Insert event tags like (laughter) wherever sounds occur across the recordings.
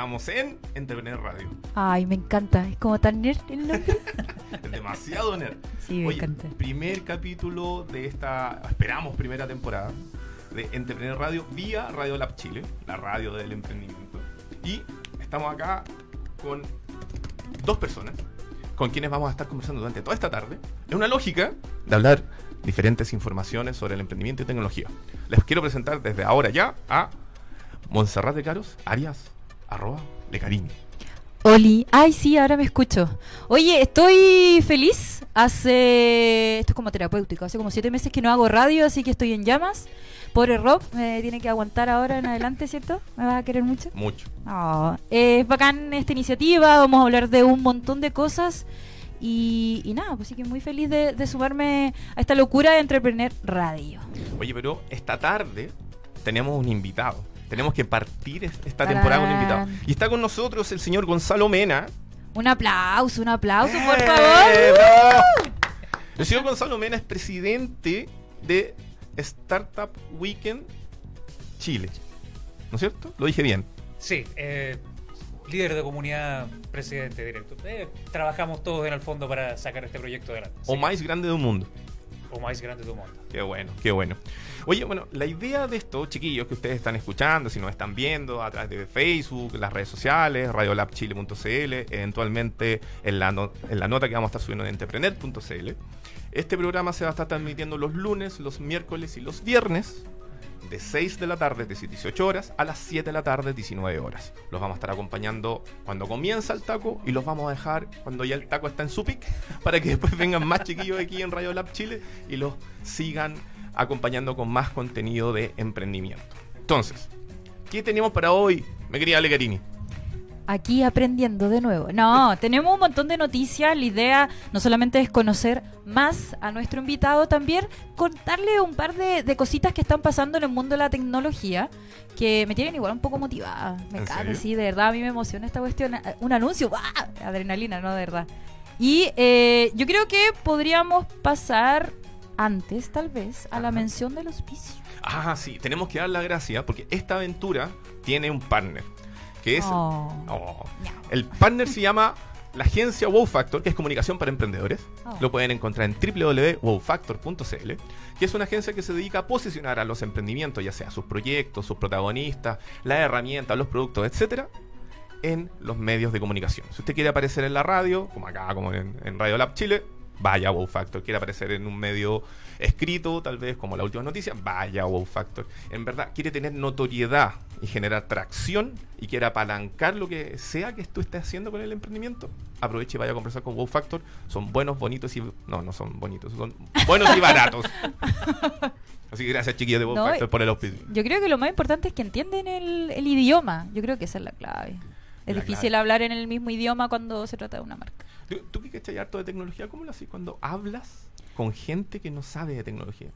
estamos en Entrepreneur Radio. Ay, me encanta. Es como tan nerd el nombre. (laughs) es demasiado nerd. Sí, me Oye, encanta. primer capítulo de esta, esperamos, primera temporada de Entrepreneur Radio vía Radio Lab Chile, la radio del emprendimiento. Y estamos acá con dos personas con quienes vamos a estar conversando durante toda esta tarde. Es una lógica de hablar diferentes informaciones sobre el emprendimiento y tecnología. Les quiero presentar desde ahora ya a Montserrat de Caros, Arias, arroba de Carini. Oli, ay sí, ahora me escucho. Oye, estoy feliz. Hace, esto es como terapéutico, hace como siete meses que no hago radio, así que estoy en llamas. Pobre Rob, me tiene que aguantar ahora en adelante, ¿cierto? ¿Me vas a querer mucho? Mucho. Oh, es bacán esta iniciativa, vamos a hablar de un montón de cosas. Y, y nada, pues sí que muy feliz de, de sumarme a esta locura de Entrepreneur Radio. Oye, pero esta tarde tenemos un invitado. Tenemos que partir es- esta Tarán. temporada con un invitado. Y está con nosotros el señor Gonzalo Mena. Un aplauso, un aplauso, por ¡Eh, favor. bravo! El señor Gonzalo Mena es presidente de Startup Weekend Chile. ¿No es cierto? Lo dije bien. Sí, eh, líder de comunidad, presidente directo. Eh, trabajamos todos en el fondo para sacar este proyecto adelante. O Sí. más grande del mundo. O más grande del mundo. Qué bueno, qué bueno. Oye, bueno, la idea de esto, chiquillos, que ustedes están escuchando, si nos están viendo a través de Facebook, las redes sociales, radiolabchile.cl, eventualmente en la, en la nota que vamos a estar subiendo en entrepreneur.cl, este programa se va a estar transmitiendo los lunes, los miércoles y los viernes de 6 de la tarde, de 18 horas, a las 7 de la tarde, 19 horas. Los vamos a estar acompañando cuando comienza el taco y los vamos a dejar cuando ya el taco está en su pic, (laughs) para que después vengan más chiquillos aquí en Radio Lab Chile y los sigan acompañando con más contenido de emprendimiento. Entonces, ¿qué tenemos para hoy, me querida Legarini? Aquí aprendiendo de nuevo. No, tenemos un montón de noticias. La idea no solamente es conocer más a nuestro invitado, también contarle un par de, de cositas que están pasando en el mundo de la tecnología que me tienen igual un poco motivada. Me ¿En encanta, sí, de verdad, a mí me emociona esta cuestión. Eh, Un anuncio, ¡guau! adrenalina, ¿no? De verdad. Y eh, yo creo que podríamos pasar antes, tal vez, a la mención del auspicio. Ah, sí, tenemos que dar la gracia porque esta aventura tiene un partner, que es... Oh. Oh. El partner se llama la agencia Wow Factor, que es comunicación para emprendedores. Oh. Lo pueden encontrar en www.wowfactor.cl, que es una agencia que se dedica a posicionar a los emprendimientos, ya sea sus proyectos, sus protagonistas, las herramientas, los productos, etcétera, en los medios de comunicación. Si usted quiere aparecer en la radio, como acá, como en, en Radio Lab Chile, vaya Wow Factor. Quiere aparecer en un medio escrito, tal vez como la última noticia, vaya Wow Factor. En verdad, quiere tener notoriedad y generar tracción y quiere apalancar lo que sea que tú estés haciendo con el emprendimiento, aproveche y vaya a conversar con Wow Factor. Son buenos, bonitos y... No, no son bonitos, son buenos y baratos. (laughs) Así que gracias, chiquillos de Wow No, Factor, por el auspicio. Yo creo que lo más importante es que entienden el, el idioma. Yo creo que esa es la clave. Es La difícil clave. hablar en el mismo idioma cuando se trata de una marca. ¿Tú, que cachai harto de tecnología, ¿cómo lo haces cuando hablas con gente que no sabe de tecnología?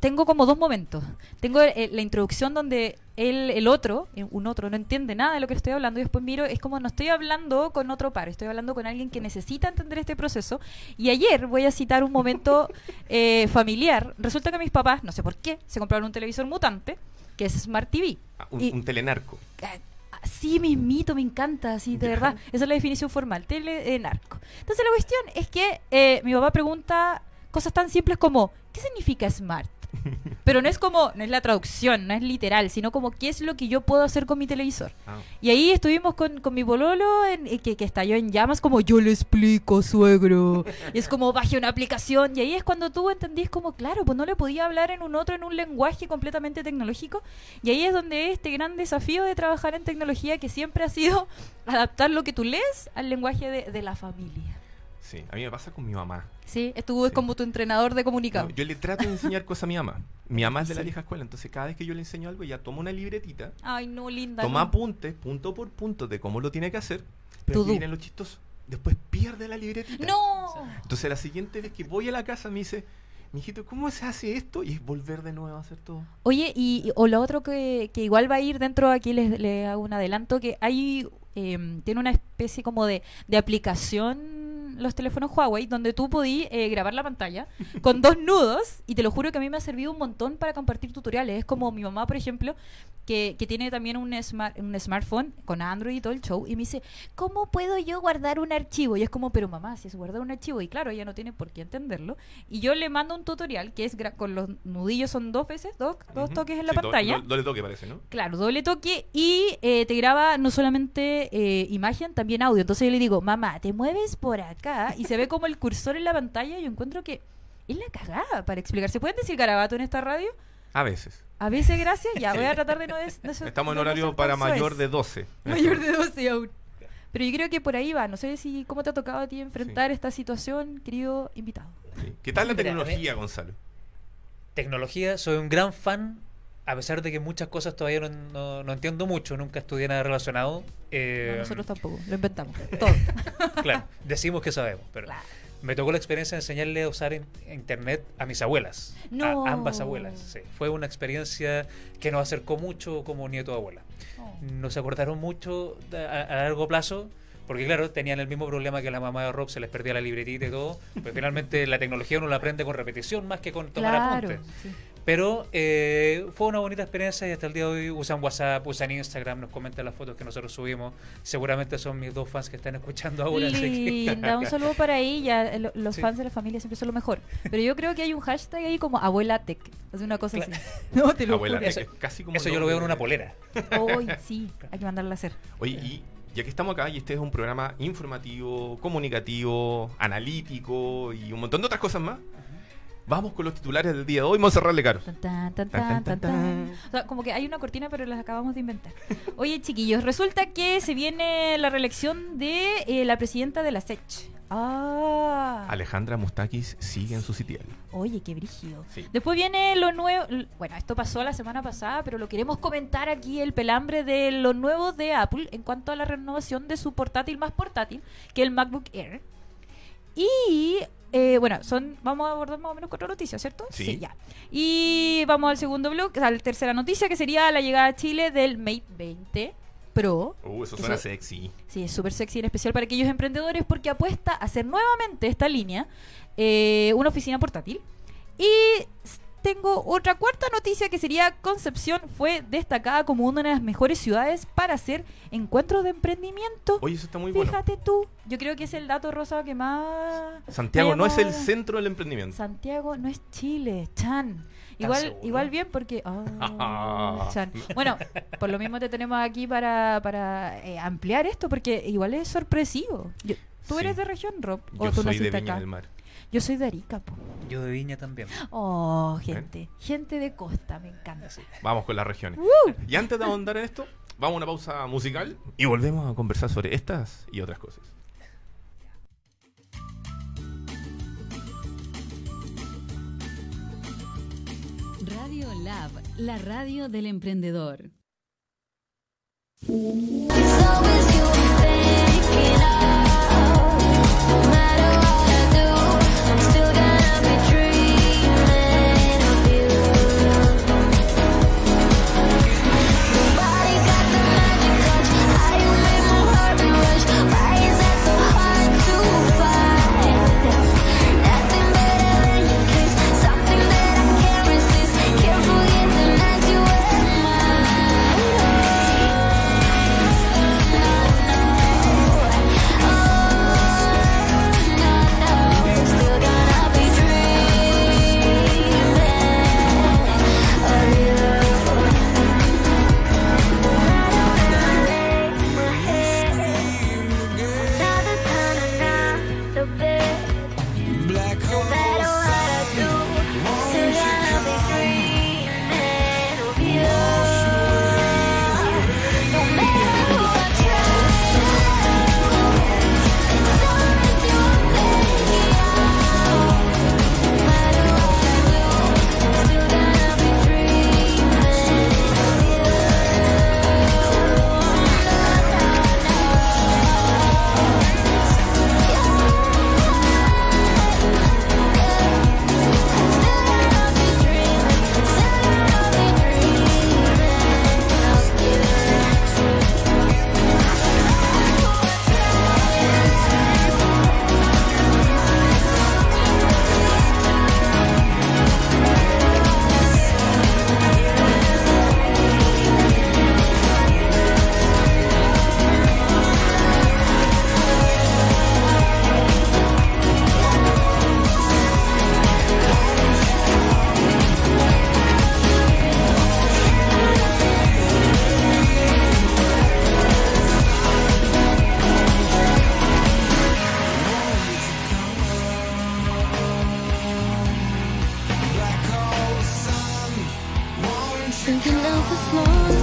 Tengo como dos momentos. Tengo eh, la introducción donde él, el otro, eh, un otro, no entiende nada de lo que estoy hablando y después miro, es como no estoy hablando con otro par, estoy hablando con alguien que necesita entender este proceso. Y ayer voy a citar un momento (laughs) eh, familiar. Resulta que mis papás, no sé por qué, se compraron un televisor mutante, que es Smart TV. Ah, un, Y- un telenarco. Sí, mismito, me encanta, sí, de verdad. Esa es la definición formal, tele eh, narco. Entonces la cuestión es que eh, mi papá pregunta cosas tan simples como, ¿qué significa smart? (laughs) Pero no es como, no es la traducción, no es literal, sino como, ¿qué es lo que yo puedo hacer con mi televisor? Ah, Y ahí estuvimos con, con mi pololo, en- eh, que, que estalló en llamas, como, yo le explico, suegro. Y es como, baje una aplicación. Y ahí es cuando tú entendís como, claro, pues no le podía hablar en un otro, en un lenguaje completamente tecnológico. Y ahí es donde este gran desafío de trabajar en tecnología, que siempre ha sido (laughs) adaptar lo que tú lees al lenguaje de, de la familia. Sí, a mí me pasa con mi mamá. Sí, estuvo Sí. como tu entrenador de comunicado. No, yo le trato de enseñar cosas a mi mamá. Mi mamá es de la vieja escuela, entonces cada vez que yo le enseño algo, ella toma una libretita, Ay, no, linda. toma no. apuntes, punto por punto, de cómo lo tiene que hacer. Pero viene lo chistoso. Después pierde la libretita. ¡No! Entonces la siguiente vez que voy a la casa me dice, mijito, ¿cómo se hace esto? Y es volver de nuevo a hacer todo. Oye, y, y- o lo otro que, que igual va a ir dentro, aquí les, les hago un adelanto, que hay, eh, tiene una especie como de, de aplicación los teléfonos Huawei, donde tú podías eh, grabar la pantalla con dos (laughs) nudos, y te lo juro que a mí me ha servido un montón para compartir tutoriales. Es como mi mamá, por ejemplo, que, que tiene también un, smart, un smartphone con Android y todo el show, y me dice, ¿cómo puedo yo guardar un archivo? Y es como, pero mamá, si es guardar un archivo, y claro, ella no tiene por qué entenderlo, y yo le mando un tutorial que es con los nudillos, son dos veces, dos, dos toques en la do- pantalla. do- doble toque parece, ¿no? Claro, doble toque y eh, te graba no solamente eh, imagen, también audio. Entonces yo le digo, mamá, te mueves por acá y se ve como el cursor en la pantalla. Yo encuentro que es la cagada para explicar. ¿Se pueden decir garabato en esta radio? A veces. A veces, gracias. Ya voy a tratar de no... des- no Estamos en no horario para mayor de 12. Mayor de 12 aún. Pero yo creo que por ahí va. No sé si cómo te ha tocado a ti enfrentar esta situación, querido invitado. Sí. ¿Qué tal la tecnología, Gonzalo? Tecnología, soy un gran fan, a pesar de que muchas cosas todavía no, no- no entiendo mucho, nunca estudié nada relacionado. eh, No, nosotros tampoco. Lo inventamos. Todo. (laughs) Claro, decimos que sabemos, pero Claro. me tocó la experiencia de enseñarle a usar in- internet a mis abuelas, No. a ambas abuelas. sí. Fue una experiencia que nos acercó mucho como nieto de abuela. Oh. Nos acordaron mucho a, a largo plazo. Porque claro, tenían el mismo problema que la mamá de Rob, se les perdía la libretita y todo. Pero finalmente la tecnología uno la aprende con repetición más que con tomar Claro. apuntes. sí. Pero eh, fue una bonita experiencia y hasta el día de hoy usan WhatsApp, usan Instagram, nos comentan las fotos que nosotros subimos. Seguramente son mis dos fans que están escuchando ahora. Linda, un saludo para ella. Lo- Los Sí. fans de la familia siempre son lo mejor. Pero yo creo que hay un hashtag ahí como abuela tech. Es una cosa Claro. así. (laughs) No, te lo Abuela, juro. es casi como Eso yo lo veo en una polera. Hoy sí, hay que mandarla a hacer. Oye, y ya que estamos acá y este es un programa informativo, comunicativo, analítico y un montón de otras cosas más, vamos con los titulares del día de hoy. Monserrat Lecaro. Tan, tan, tan. O sea, como que hay una cortina, pero las acabamos de inventar. Oye, chiquillos, resulta que se viene la reelección de eh, la presidenta de la SECH. Ah. Alejandra Mustakis sigue en su sitial. Oye, qué brígido. Sí. Después viene lo nuevo. Bueno, esto pasó la semana pasada, pero lo queremos comentar aquí: el pelambre de lo nuevo de Apple en cuanto a la renovación de su portátil más portátil, que el MacBook Air. Y. eh, bueno, son vamos a abordar más o menos cuatro noticias, ¿cierto? Sí. ya. Y vamos al segundo blog, a la tercera noticia, que sería la llegada a Chile del Mate 20 Pro. Uh, eso Eso- suena sexy. Sí, es súper sexy, en especial para aquellos emprendedores, porque apuesta a hacer nuevamente esta línea eh, una oficina portátil. Y tengo otra cuarta noticia que sería Concepción fue destacada como una de las mejores ciudades para hacer encuentros de emprendimiento. Oye, eso está muy bueno. Fíjate tú, yo creo que es el dato rosa que más... Santiago no es el centro del emprendimiento. Santiago no es Chile, Chan. Igual, igual bien porque... (laughs) Chan. Bueno, por lo mismo te tenemos aquí para, para eh, ampliar esto porque igual es sorpresivo. Yo- ¿Tú Sí. eres de región, Rob? ¿O Yo tú soy de Viña acá? del Mar. Yo soy de Arica, po. Yo de Viña también. Oh, gente. Gente de costa, me encanta. Vamos con las regiones. ¡Woo! Y antes de ahondar en esto, vamos a una pausa musical y volvemos a conversar sobre estas y otras cosas. Radio Lab, la radio del emprendedor. It's Thinking I was lost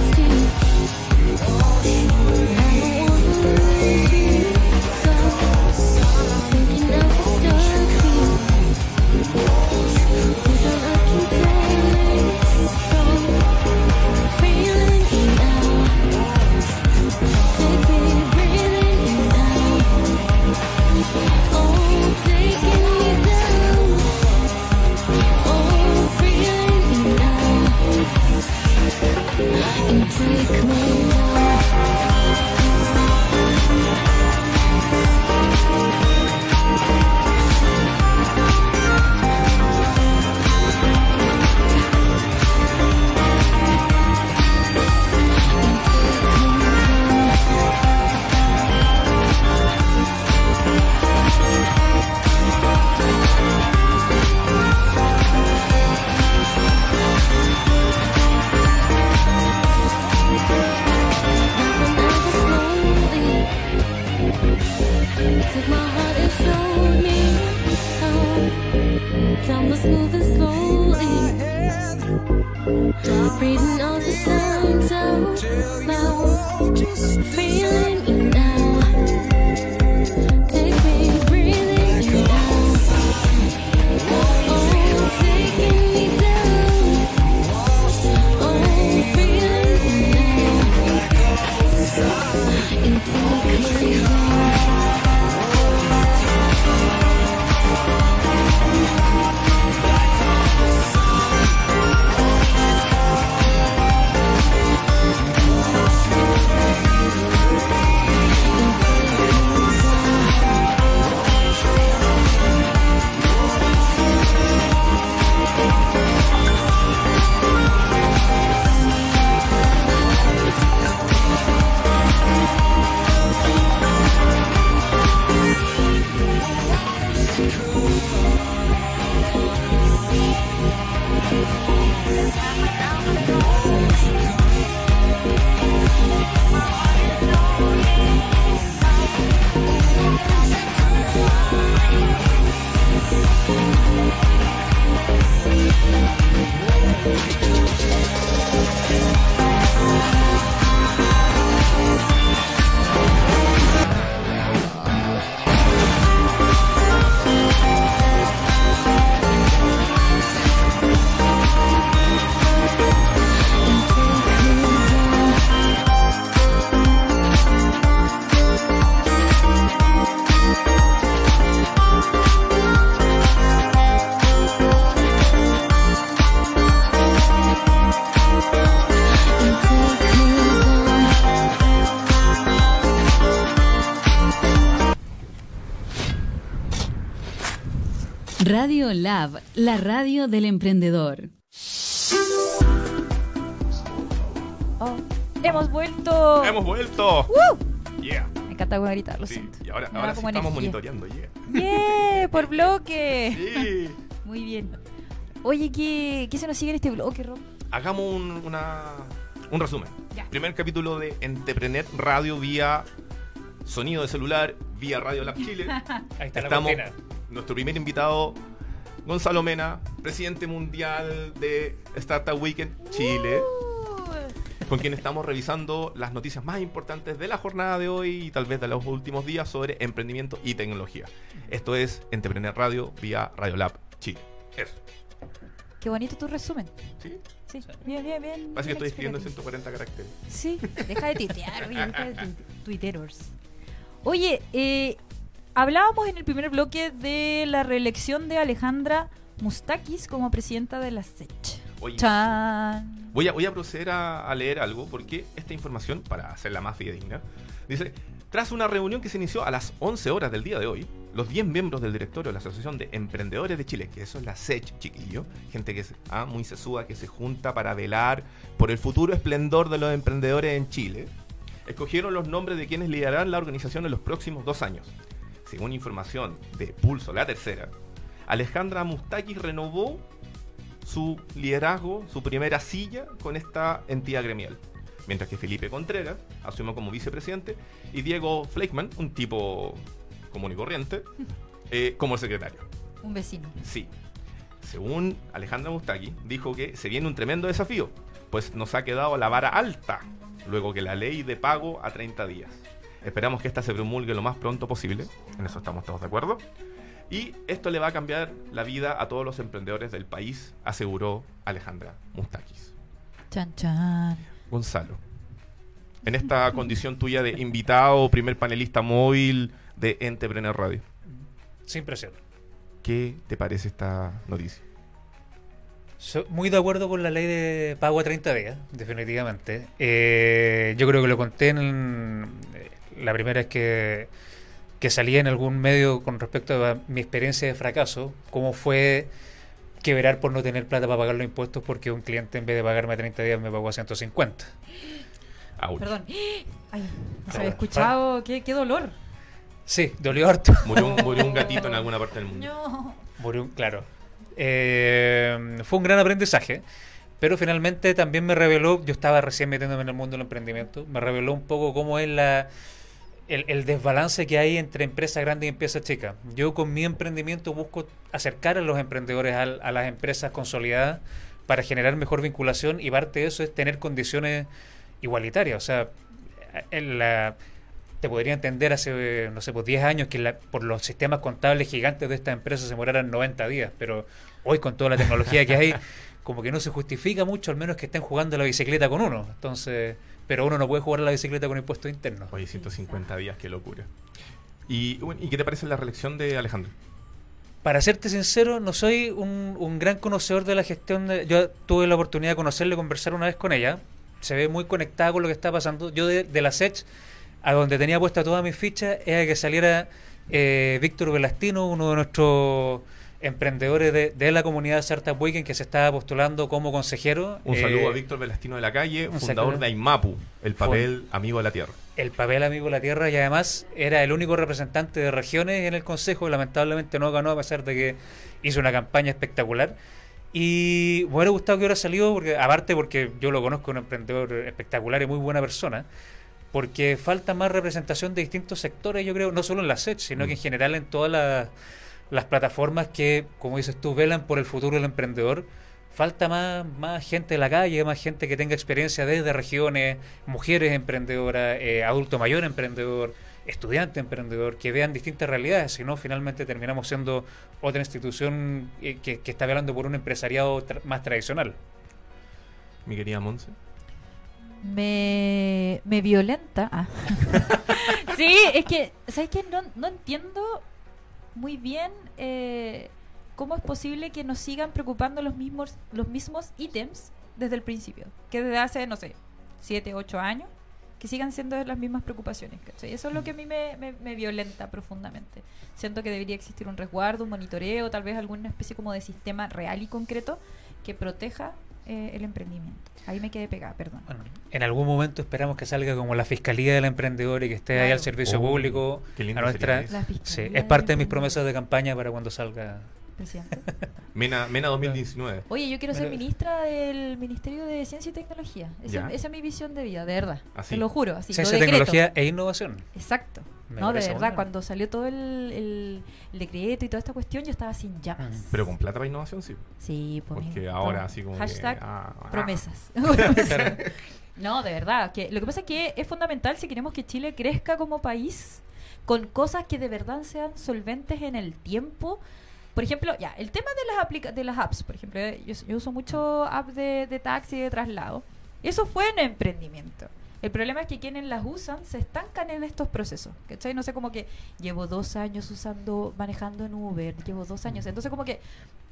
Lab, la radio del emprendedor. Oh, ¡Hemos vuelto! ¡Hemos vuelto! ¡Woo! Yeah. Me encanta gritar, lo Sí, siento. y ahora, sí estamos energía. monitoreando, yeah. ¡Yeah! Por (laughs) bloque. Sí. Muy bien. Oye, ¿qué, ¿qué se nos sigue en este bloque, Rob? Hagamos un, una, un resumen. Ya. Primer capítulo de Entreprenet Radio vía sonido de celular, vía Radio Lab Chile. (laughs) Ahí está Estamos, la nuestro primer invitado, Gonzalo Mena, presidente mundial de Startup Weekend Chile, Uh, con quien estamos revisando las noticias más importantes de la jornada de hoy y tal vez de los últimos días sobre emprendimiento y tecnología. Esto es Entreprenet Radio vía Radio Lab Chile. Eso. qué bonito tu resumen. ¿Sí? Sí, bien, bien, bien. Parece que estoy bien escribiendo explicativo. 140 caracteres. Sí, deja de tuitear, deja de tu- tuiteros. Oye, eh, hablábamos en el primer bloque de la reelección de Alejandra Mustakis como presidenta de la SECH. Oye. Voy a, voy a proceder a, a leer algo porque esta información, para hacerla más fidedigna, dice, tras una reunión que se inició a las 11 horas del día de hoy, los 10 miembros del directorio de la Asociación de Emprendedores de Chile, que eso es la SECH, chiquillo, gente que es ah, muy sesuda, que se junta para velar por el futuro esplendor de los emprendedores en Chile, escogieron los nombres de quienes liderarán la organización en los próximos dos años. Según información de Pulso, la tercera, Alejandra Mustakis renovó su liderazgo, su primera silla con esta entidad gremial. Mientras que Felipe Contreras asumió como vicepresidente y Diego Fleischmann, un tipo común y corriente, (laughs) eh, como secretario. Un vecino. Sí. según Alejandra Mustaki, dijo que se viene un tremendo desafío, pues nos ha quedado la vara alta, luego que la ley de pago a 30 días. Esperamos que esta se promulgue lo más pronto posible, en eso estamos todos de acuerdo. Y esto le va a cambiar la vida a todos los emprendedores del país, aseguró Alejandra Mustakis. Chan, chan. Gonzalo, en esta condición tuya de invitado, primer panelista móvil de Entrepreneur Radio, Sin presión. ¿qué te parece esta noticia? So- muy de acuerdo con la ley de pago a 30 días, definitivamente. Eh, yo creo que lo conté en la primera vez que, que salí en algún medio con respecto a mi experiencia de fracaso, cómo fue quebrar por no tener plata para pagar los impuestos porque un cliente en vez de pagarme a 30 días me pagó a 150. Ouch. Perdón. (gasps) Ay, no se había escuchado. Qué, qué dolor. Sí, dolió harto. Murió un, murió un (laughs) gatito en alguna parte del mundo. No. Murió un- claro. Eh, fue un gran aprendizaje, pero finalmente también me reveló, yo estaba recién metiéndome en el mundo del emprendimiento, me reveló un poco cómo es la, el, el desbalance que hay entre empresa grande y empresa chica. Yo con mi emprendimiento busco acercar a los emprendedores al- a, las empresas consolidadas para generar mejor vinculación y parte de eso es tener condiciones igualitarias. O sea, en la, te podría entender hace, no sé, pues 10 años que la- por los sistemas contables gigantes de estas empresas se demoraran 90 días, pero hoy con toda la tecnología que hay, (laughs) como que no se justifica mucho, al menos que estén jugando a la bicicleta con uno. Entonces, pero uno no puede jugar a la bicicleta con impuestos internos. Oye, 150 días, qué locura. Y, ¿y qué te parece la reelección de Alejandro? Para serte sincero, no soy un, un gran conocedor de la gestión. De, yo tuve la oportunidad de conocerle, conversar una vez con ella. Se ve muy conectada con lo que está pasando. Yo de, de la SECH, a donde tenía puesta todas mis fichas, era que saliera eh, Víctor Velastino, uno de nuestros emprendedores de, de la comunidad Startup Weekend, que se estaba postulando como consejero. Un Eh, saludo a Víctor Velastino de la Calle, un fundador de AIMAPU, el papel amigo de la tierra. el papel amigo de la tierra y además era el único representante de regiones en el consejo lamentablemente no ganó a pesar de que hizo una campaña espectacular y me hubiera gustado que hubiera salido porque aparte porque yo lo conozco un emprendedor espectacular y muy buena persona porque falta más representación de distintos sectores yo creo no solo en la SET sino que en general en todas las, las plataformas que como dices tú velan por el futuro del emprendedor falta más, más gente en la calle, más gente que tenga experiencia desde regiones, mujeres emprendedoras, eh, adulto mayor emprendedor, estudiante emprendedor, que vean distintas realidades, si no finalmente terminamos siendo otra institución eh, que, que está velando por un empresariado tra- más tradicional. Mi querida Monse. Me, me violenta. Ah. (laughs) sí, es que, ¿sabes qué? No, no entiendo muy bien eh, cómo es posible que nos sigan preocupando los mismos, los mismos ítems desde el principio. Que desde hace, no sé, 7, 8 años, que sigan siendo las mismas preocupaciones. Eso es lo que a mí me- me violenta profundamente. Siento que debería existir un resguardo, un monitoreo, tal vez alguna especie como de sistema real y concreto que proteja eh, el emprendimiento. Ahí me quedé pegada, perdón. Bueno, en algún momento esperamos que salga como la Fiscalía del Emprendedor y que esté ahí Claro. al servicio Oh, público. qué lindo a nuestra, sería La sí, Fiscalía es parte de mis promesas de campaña para cuando salga. Presidente. (laughs) Mena, Mena 2019. Oye, yo quiero ser ministra del Ministerio de Ciencia y Tecnología. Esa, es mi visión de vida, de verdad. Así. Te lo juro, así. Ciencia, lo tecnología e innovación. Exacto. Me no, de verdad, cuando salió todo el, el- el decreto y toda esta cuestión, yo estaba sin llamas. Mm. Pero con plata para innovación, sí. Sí, pues. Porque ahora así como que, Hashtag ah, ah. promesas. (laughs) (laughs) Promesas. no, de verdad. Que lo que pasa es que es fundamental si queremos que Chile crezca como país con cosas que de verdad sean solventes en el tiempo. Por ejemplo, ya, el tema de las, aplica de las apps, por ejemplo, eh, yo, yo uso mucho apps de, de taxi de traslado. Eso fue un emprendimiento. El problema es que quienes las usan se estancan en estos procesos. ¿Cachai? No sé, como que llevo dos años usando, manejando en Uber, llevo dos años. Entonces, como que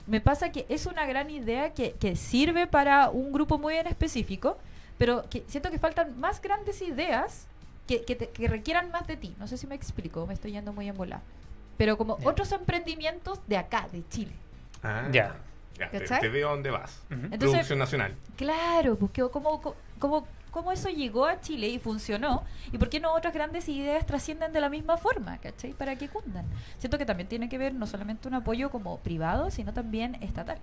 me pasa que es una gran idea que, que sirve para un grupo muy en específico, pero que siento que faltan más grandes ideas que, que, te- que requieran más de ti. No sé si me explico, me estoy yendo muy en bola. Pero como otros emprendimientos de acá, de Chile. Ah, Ya. ya, te, ¿Cachai? te veo a dónde vas. Entonces- Producción nacional. Claro, porque cómo, cómo, cómo eso llegó a Chile y funcionó, y por qué no otras grandes ideas trascienden de la misma forma, ¿cachai? Para que cundan. Siento que también tiene que ver no solamente un apoyo como privado, sino también estatal.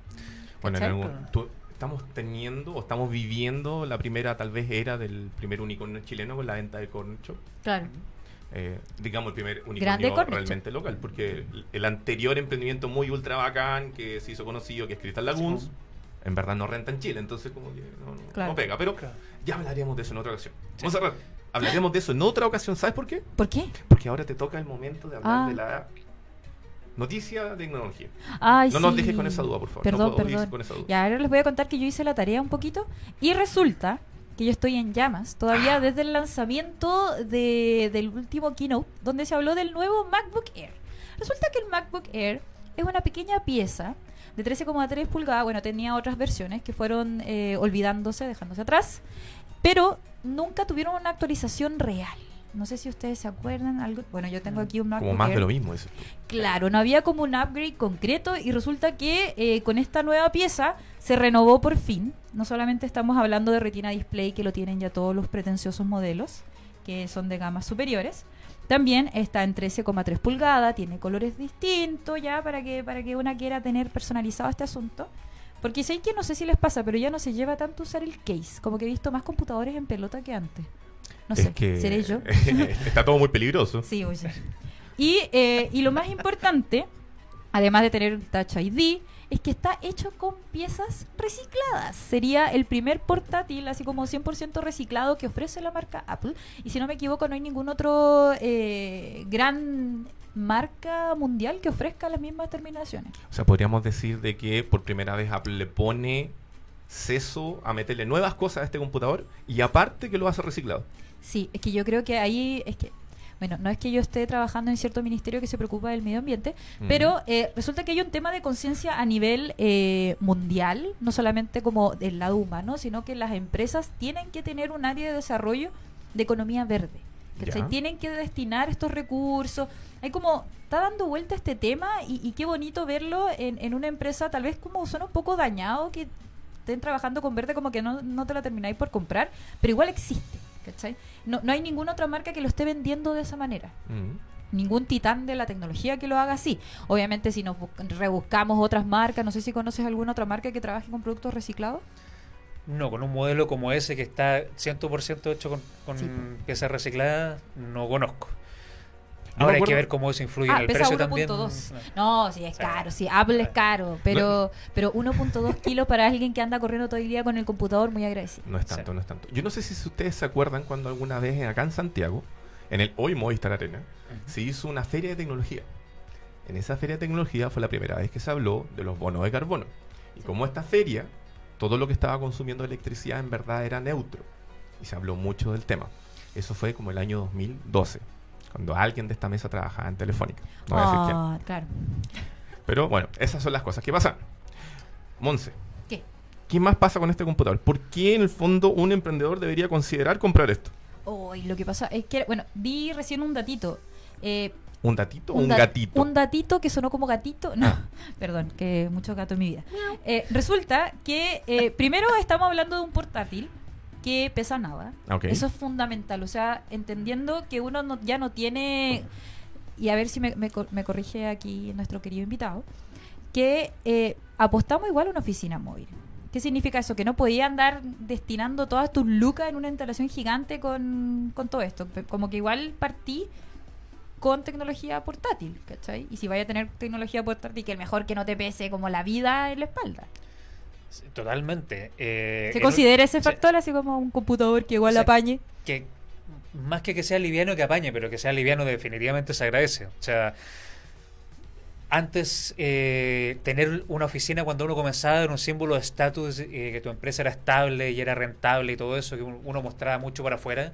Bueno, en algún- tú- estamos teniendo o estamos viviendo la primera tal vez era del primer unicornio chileno con la venta de corcho. Claro. Eh, digamos, el primer unicornio realmente local, porque el, el anterior emprendimiento muy ultra bacán que se hizo conocido, que es Crystal Lagoons, en verdad no renta en Chile, entonces como que no, no- Claro. no pega. Pero Claro. ya hablaremos de eso en otra ocasión. Monserrat, hablaremos de eso en otra ocasión, ¿sabes por qué? ¿Por qué? Porque ahora te toca el momento de hablar Ah. de la noticia de tecnología. Ay, No nos sí. dejes con esa duda, por favor. Perdón, no puedo perdón. con esa duda. Y ahora les voy a contar que yo hice la tarea un poquito y resulta que yo estoy en llamas Ah. todavía desde el lanzamiento de- del último keynote donde se habló del nuevo MacBook Air. Resulta que el MacBook Air es una pequeña pieza de 13,3 pulgadas. Bueno, tenía otras versiones que fueron eh, olvidándose, dejándose atrás, pero nunca tuvieron una actualización real. No sé si ustedes se acuerdan. Algo, bueno, yo tengo aquí un MacBook Como más de lo mismo, tú. Claro, no había como un upgrade concreto y resulta que eh, con esta nueva pieza se renovó por fin. No solamente estamos hablando de Retina Display, que lo tienen ya todos los pretenciosos modelos, que son de gamas superiores. También está en 13,3 pulgadas, tiene colores distintos ya para que, para que una quiera tener personalizado este asunto. Porque sé que no sé si les pasa, pero ya no se lleva tanto usar el case. Como que he visto más computadores en pelota que antes. No Es sé, que ¿seré yo? (laughs) está todo muy peligroso. Sí, oye. Y, eh, y lo más importante, además de tener un Touch ID, es que está hecho con piezas recicladas. Sería el primer portátil, así como 100% reciclado, que ofrece la marca Apple. Y si no me equivoco, no hay ningún otro eh, gran marca mundial que ofrezca las mismas terminaciones. O sea, podríamos decir de que por primera vez Apple le pone seso a meterle nuevas cosas a este computador y aparte que lo hace reciclado. Sí, es que yo creo que ahí es que, bueno, no es que yo esté trabajando en cierto ministerio que se preocupa del medio ambiente, Mm. pero eh, resulta que hay un tema de conciencia a nivel eh, mundial, no solamente como del lado humano, sino que las empresas tienen que tener un área de desarrollo de economía verde. Tienen que destinar estos recursos. Hay como, está dando vuelta este tema y, y qué bonito verlo en, en una empresa, tal vez como suena un poco dañado, que estén trabajando con verde como que no, no te la termináis por comprar, pero igual existe. ¿cachai? No, no hay ninguna otra marca que lo esté vendiendo de esa manera Mm. ningún titán de la tecnología que lo haga así. Obviamente si nos bu- rebuscamos otras marcas, no sé si conoces alguna otra marca que trabaje con productos reciclados. No, con un modelo como ese que está 100% hecho con, con Sí. piezas recicladas, no conozco. Ahora hay que ver cómo eso influye ah, en el pesa precio también. 1.2. (laughs) No, sí, es caro, sí, Apple es caro, pero, pero 1.2 kilos para alguien que anda corriendo todo el día con el computador, muy agradecido. No es Sí. tanto, no es tanto. Yo no sé si ustedes se acuerdan cuando alguna vez acá en Santiago, en el hoy Movistar Arena, se hizo una feria de tecnología. En esa feria de tecnología fue la primera vez que se habló de los bonos de carbono. Y como esta feria, todo lo que estaba consumiendo electricidad en verdad era neutro. Y se habló mucho del tema. Eso fue como el año 2012, cuando alguien de esta mesa trabajaba en Telefónica. No voy a decir quién. Ah, claro. Pero bueno, esas son las cosas que pasan. Monse, ¿Qué? ¿qué más pasa con este computador? ¿Por qué en el fondo un emprendedor debería considerar comprar esto? Oh, lo que pasa es que, bueno, vi recién un datito. Eh, ¿Un datito o un da- gatito? Un datito que sonó como gatito. No, (laughs) perdón, que mucho gato en mi vida. Eh, resulta que eh, primero estamos hablando de un portátil que pesa nada. Eso es fundamental. O sea, entendiendo que uno no- ya no tiene. Y a ver si me, me me corrige aquí nuestro querido invitado. Que eh, apostamos igual a una oficina móvil. ¿Qué significa eso? Que no podía andar destinando todas tus lucas en una instalación gigante con, con todo esto. Como que igual partí con tecnología portátil, ¿cachai? Y si vaya a tener tecnología portátil, que el mejor que no te pese como la vida en la espalda. Totalmente. Eh, ¿Se el- considera ese factor así como un computador que igual Sí. apañe? que más que que sea liviano que apañe, pero que sea liviano definitivamente se agradece. O sea, antes eh, tener una oficina cuando uno comenzaba era un símbolo de estatus, eh, que tu empresa era estable y era rentable y todo eso, que un- uno mostraba mucho para afuera,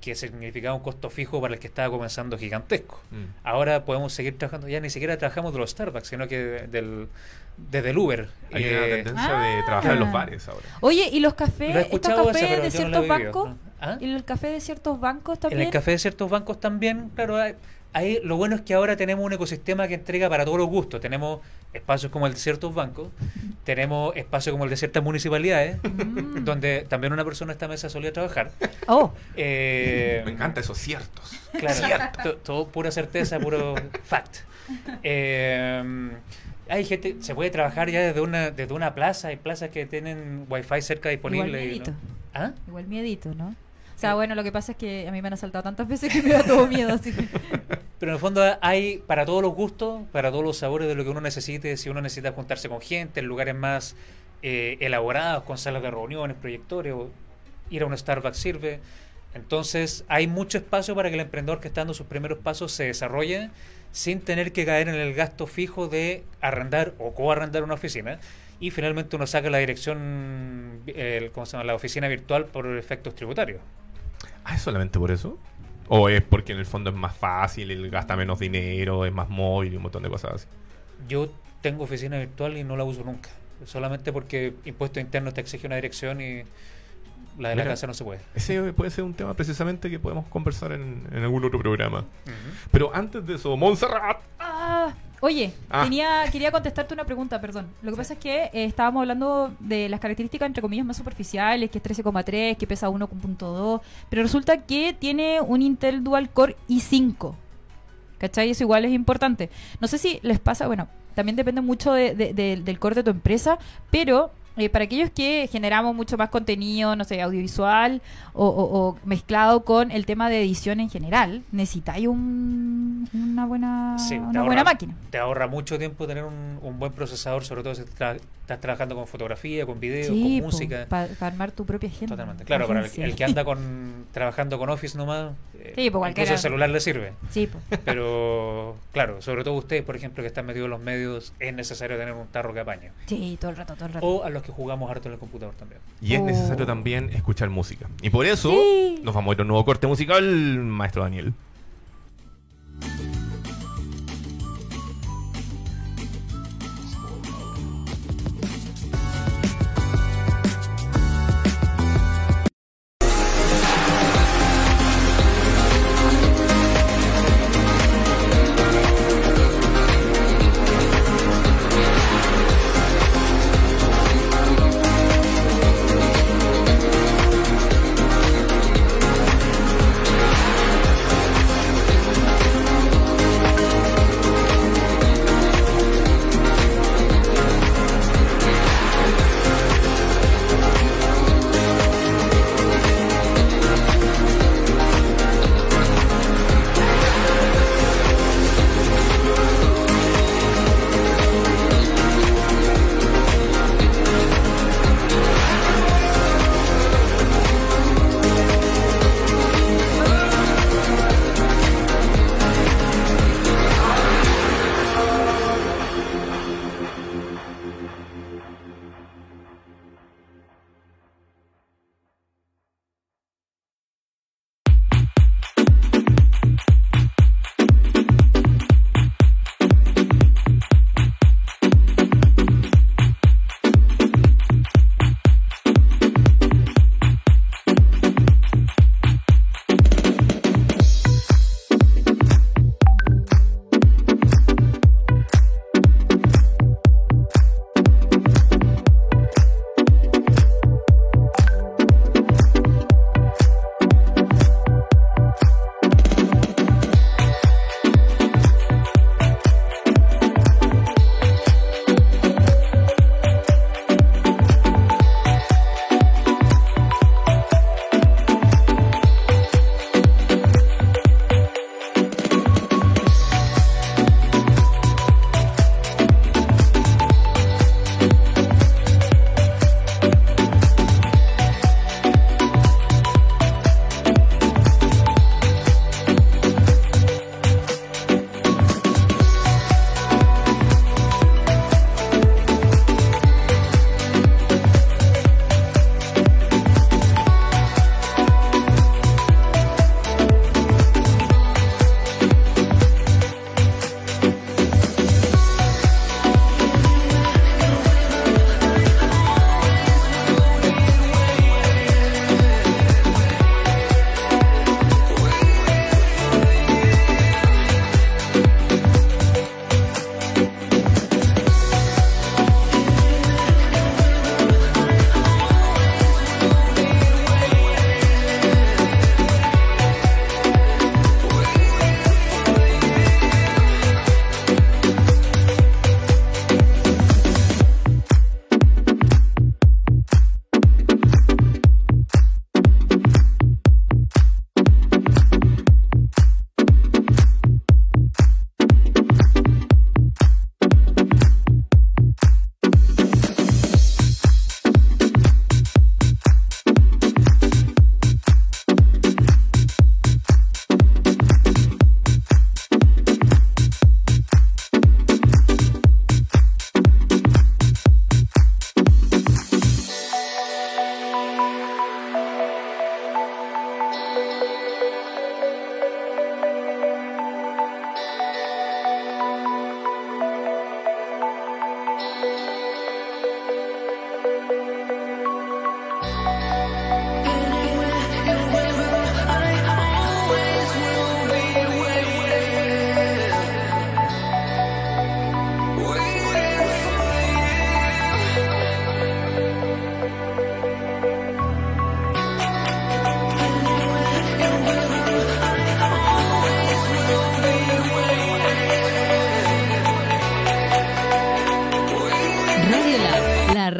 que significaba un costo fijo para el que estaba comenzando gigantesco. Mm. Ahora podemos seguir trabajando, ya ni siquiera trabajamos de los Starbucks, sino que del, desde el Uber. Hay una Eh, tendencia de trabajar en los Ah. bares ahora. Oye, ¿y los lo cafés? ¿Estos escuchado esa, cafés de no ciertos lo bancos? ¿Ah? ¿Y el café de ciertos bancos En también? el café de ciertos bancos también, claro, hay, hay- lo bueno es que ahora tenemos un ecosistema que entrega para todos los gustos. Tenemos espacios como el de ciertos bancos, tenemos espacios como el de ciertas municipalidades, Mm. donde también una persona de esta mesa solía trabajar. Oh, Eh, Me encanta esos ciertos. Claro, to- todo pura certeza, puro fact. Eh, hay gente, se puede trabajar ya desde una, desde una plaza, hay plazas que tienen wifi cerca igual disponible. y miedito. no- ¿Ah? Igual miedito, ¿no? O sea, bueno, lo que pasa es que a mí me han asaltado tantas veces que me da todo miedo. Así. (laughs) Pero en el fondo hay para todos los gustos, para todos los sabores de lo que uno necesite. Si uno necesita juntarse con gente en lugares más eh, elaborados, con salas de reuniones, proyectores, o ir a un Starbucks sirve. Entonces hay mucho espacio para que el emprendedor que está dando sus primeros pasos se desarrolle sin tener que caer en el gasto fijo de arrendar o coarrendar una oficina. Y finalmente uno saca la dirección, el- ¿cómo se llama? la oficina virtual por efectos tributarios. Ah, ¿es solamente por eso? ¿O es porque en el fondo es más fácil, él gasta menos dinero, es más móvil y un montón de cosas así? Yo tengo oficina virtual y no la uso nunca. Solamente porque impuesto interno te exige una dirección y la de la Mira. casa no se puede. Ese puede ser un tema precisamente que podemos conversar en, en algún otro programa. Ujú. Pero antes de eso, Montserrat. Ah, oye, Ah. tenía, quería contestarte una pregunta, perdón. Lo que pasa es que eh, estábamos hablando de las características, entre comillas, más superficiales, que es 13,3, que pesa 1.2, pero resulta que tiene un Intel Dual Core i5. ¿Cachai? Eso igual es importante. No sé si les pasa, bueno, también depende mucho de- de- de- del core de tu empresa, pero eh, para aquellos que generamos mucho más contenido, no sé, audiovisual o, o- o mezclado con el tema de edición en general, necesitáis un, una buena, Sí, una ahorra- buena máquina. Te ahorra mucho tiempo tener un, un buen procesador, sobre todo si tra- estás trabajando con fotografía, con video, Sí, con música. para armar tu propia agenda. Totalmente. Claro, para el, que anda con trabajando con Office nomás, eh, Sí, pues, cualquiera. incluso el celular le sirve. Sí. Pero claro, sobre todo ustedes, por ejemplo, que están metidos en los medios, es necesario tener un tarro que apañe. sí, todo el rato, todo el rato. O a los que jugamos harto en el computador también. Y es Oh. necesario también escuchar música. Y por eso Sí. nos vamos a ir a un nuevo corte musical, maestro Daniel.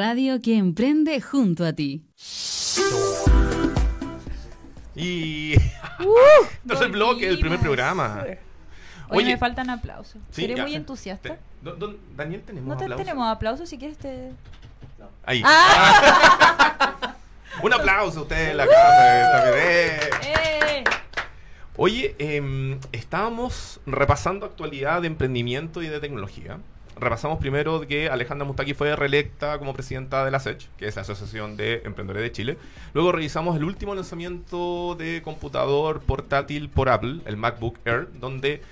Radio que emprende junto a ti. Y. (laughs) Tercer bloque del primer programa. Oye, Oye, me faltan aplausos. Sí, Eres ya. muy entusiasta. Te- do- do- Daniel, tenemos No te aplausos? tenemos aplausos si quieres te... Ahí. ¡Ah! (laughs) Un aplauso a ustedes en la casa. también. ¡Eh! ¡Eh! Oye, em, estábamos repasando actualidad de emprendimiento y de tecnología. Repasamos primero que Alejandra Mustaki fue reelecta como presidenta de la SECH, que es la Asociación de Emprendedores de Chile. Luego revisamos el último lanzamiento de computador portátil por Apple, el MacBook Air, donde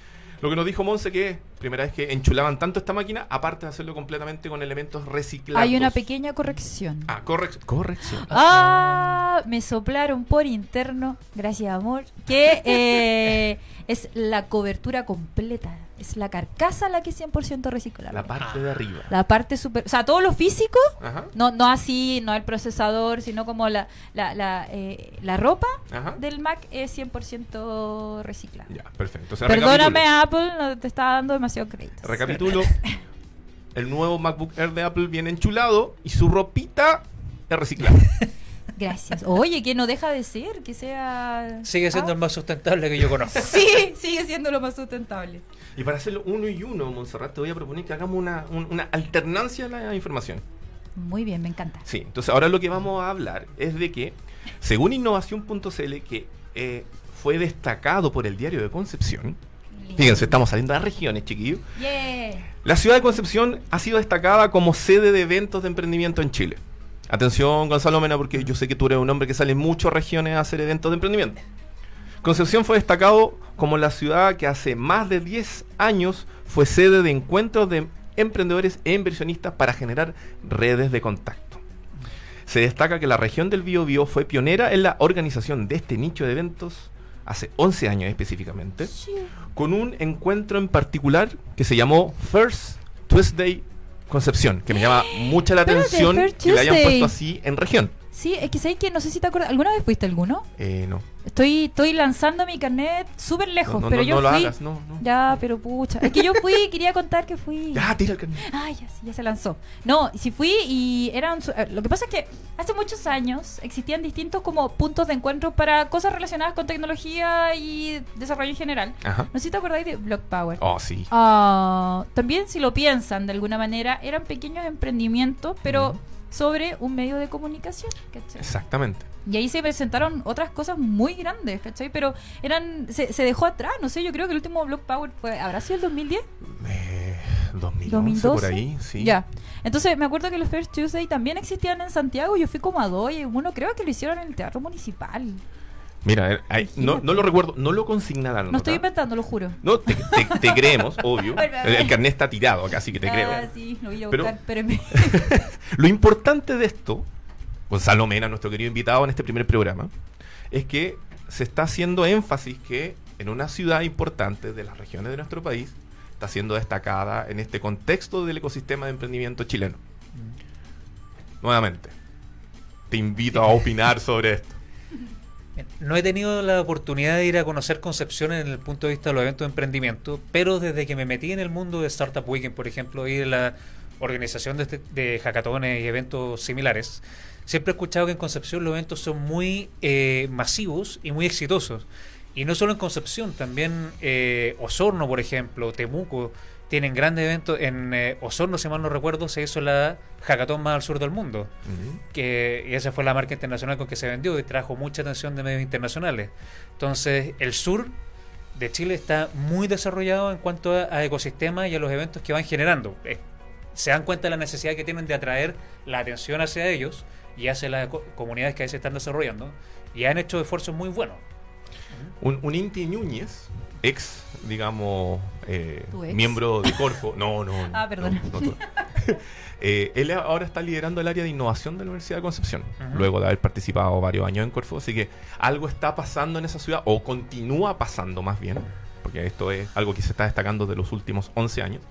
lo que nos dijo Monse que primera vez que enchulaban tanto esta máquina, aparte de hacerlo completamente con elementos reciclados. Hay una pequeña corrección. Ah, correc- corrección. Ah, me soplaron por interno, gracias amor, que eh, (laughs) es la cobertura completa. Es la carcasa la que es 100% reciclable. La parte de arriba. La parte super... O sea, todo lo físico, Ajá. no, no así, no el procesador, sino como la, la, la, eh, la ropa Ajá. del Mac es 100% reciclable. Ya, perfecto. O sea, Perdóname. Apple, no te estaba dando demasiado crédito. Recapitulo. (laughs) El nuevo MacBook Air de Apple viene enchulado y su ropita es reciclada. (laughs) Gracias. Oye, que no deja de ser, que sea... Sigue siendo Ah. el más sustentable que yo conozco. (laughs) Sí, sigue siendo lo más sustentable. y para hacerlo uno y uno, Montserrat, te voy a proponer que hagamos una, un- una alternancia a la información. Muy bien, me encanta. Sí, entonces ahora lo que vamos a hablar es de que, según innovación.cl, que eh, fue destacado por el diario de Concepción, fíjense, estamos saliendo de las regiones, chiquillos, Yeah. La ciudad de Concepción ha sido destacada como sede de eventos de emprendimiento en Chile. Atención, Gonzalo Mena, porque yo sé que tú eres un hombre que sale en muchas regiones a hacer eventos de emprendimiento. Concepción fue destacado como la ciudad que hace más de 10 años fue sede de encuentros de emprendedores e inversionistas para generar redes de contacto. Se destaca que la región del Biobío fue pionera en la organización de este nicho de eventos hace 11 años específicamente con un encuentro en particular que se llamó First Tuesday Concepción, que me llama mucha la atención que le hayan puesto así en región. Sí, es que sabes que no sé si te acuerdas. ¿Alguna vez fuiste alguno? Eh, no. Estoy, estoy lanzando mi carnet súper lejos, No, no, pero no, yo no lo fui. hagas, no, no. Ya, pero pucha. Es que yo fui y (laughs) quería contar que fui. Ya, tira el carnet. Ay, ya, sí, ya se lanzó. No, sí fui y eran... eh, Lo que pasa es que hace muchos años existían distintos como puntos de encuentro para cosas relacionadas con tecnología y desarrollo en general. Ajá. No sé si te acordáis de Block Power. Oh, sí. Ah, también si lo piensan de alguna manera, eran pequeños emprendimientos, pero. Sobre un medio de comunicación, ¿cachai? Exactamente. Y ahí se presentaron otras cosas muy grandes, ¿cachai? Pero eran se, se dejó atrás, no sé, yo creo que el último Block Power fue, ¿habrá sido el 2010? Eh, 2011 2012. por ahí, sí. Ya. Entonces me acuerdo que los First Tuesday también existían en Santiago, yo fui como a dos y uno creo que lo hicieron en el Teatro Municipal. Mira, no, lo recuerdo, no lo consignaron. No estoy inventando, lo juro. No, te, te- te creemos, (laughs) obvio. El, el carnet está tirado acá, así que te ah, creo. sí, lo voy a Pero- (laughs) importante de esto, Gonzalo Mena, nuestro querido invitado en este primer programa, es que se está haciendo énfasis que en una ciudad importante de las regiones de nuestro país está siendo destacada en este contexto del ecosistema de emprendimiento chileno. Nuevamente, te invito a opinar sobre esto. (laughs) No he tenido la oportunidad de ir a conocer Concepción en el punto de vista de los eventos de emprendimiento, pero desde que me metí en el mundo de Startup Weekend, por ejemplo, y de la organización de, este- de hackatones y eventos similares, siempre he escuchado que en Concepción los eventos son muy eh, masivos y muy exitosos. Y no solo en Concepción, también eh, Osorno, por ejemplo, Temuco, tienen grandes eventos. En eh, Osorno, si mal no recuerdo, se hizo la hackathon más al sur del mundo que y esa fue la marca internacional con que se vendió y trajo mucha atención de medios internacionales. Entonces, el sur de Chile está muy desarrollado en cuanto a, a ecosistemas y a los eventos que van generando. Eh, se dan cuenta de la necesidad que tienen de atraer la atención hacia ellos y hacia las co- comunidades que ahí se están desarrollando y han hecho esfuerzos muy buenos. Un, un Inti Núñez, ex, digamos, eh, miembro de Corfo. No, no. (laughs) no, Ah, perdona. no, no, tú. (laughs) Eh, él ahora está liderando el área de innovación de la Universidad de Concepción, luego de haber participado varios años en Corfo. Así que algo está pasando en esa ciudad, o continúa pasando más bien, porque esto es algo que se está destacando de los últimos 11 años.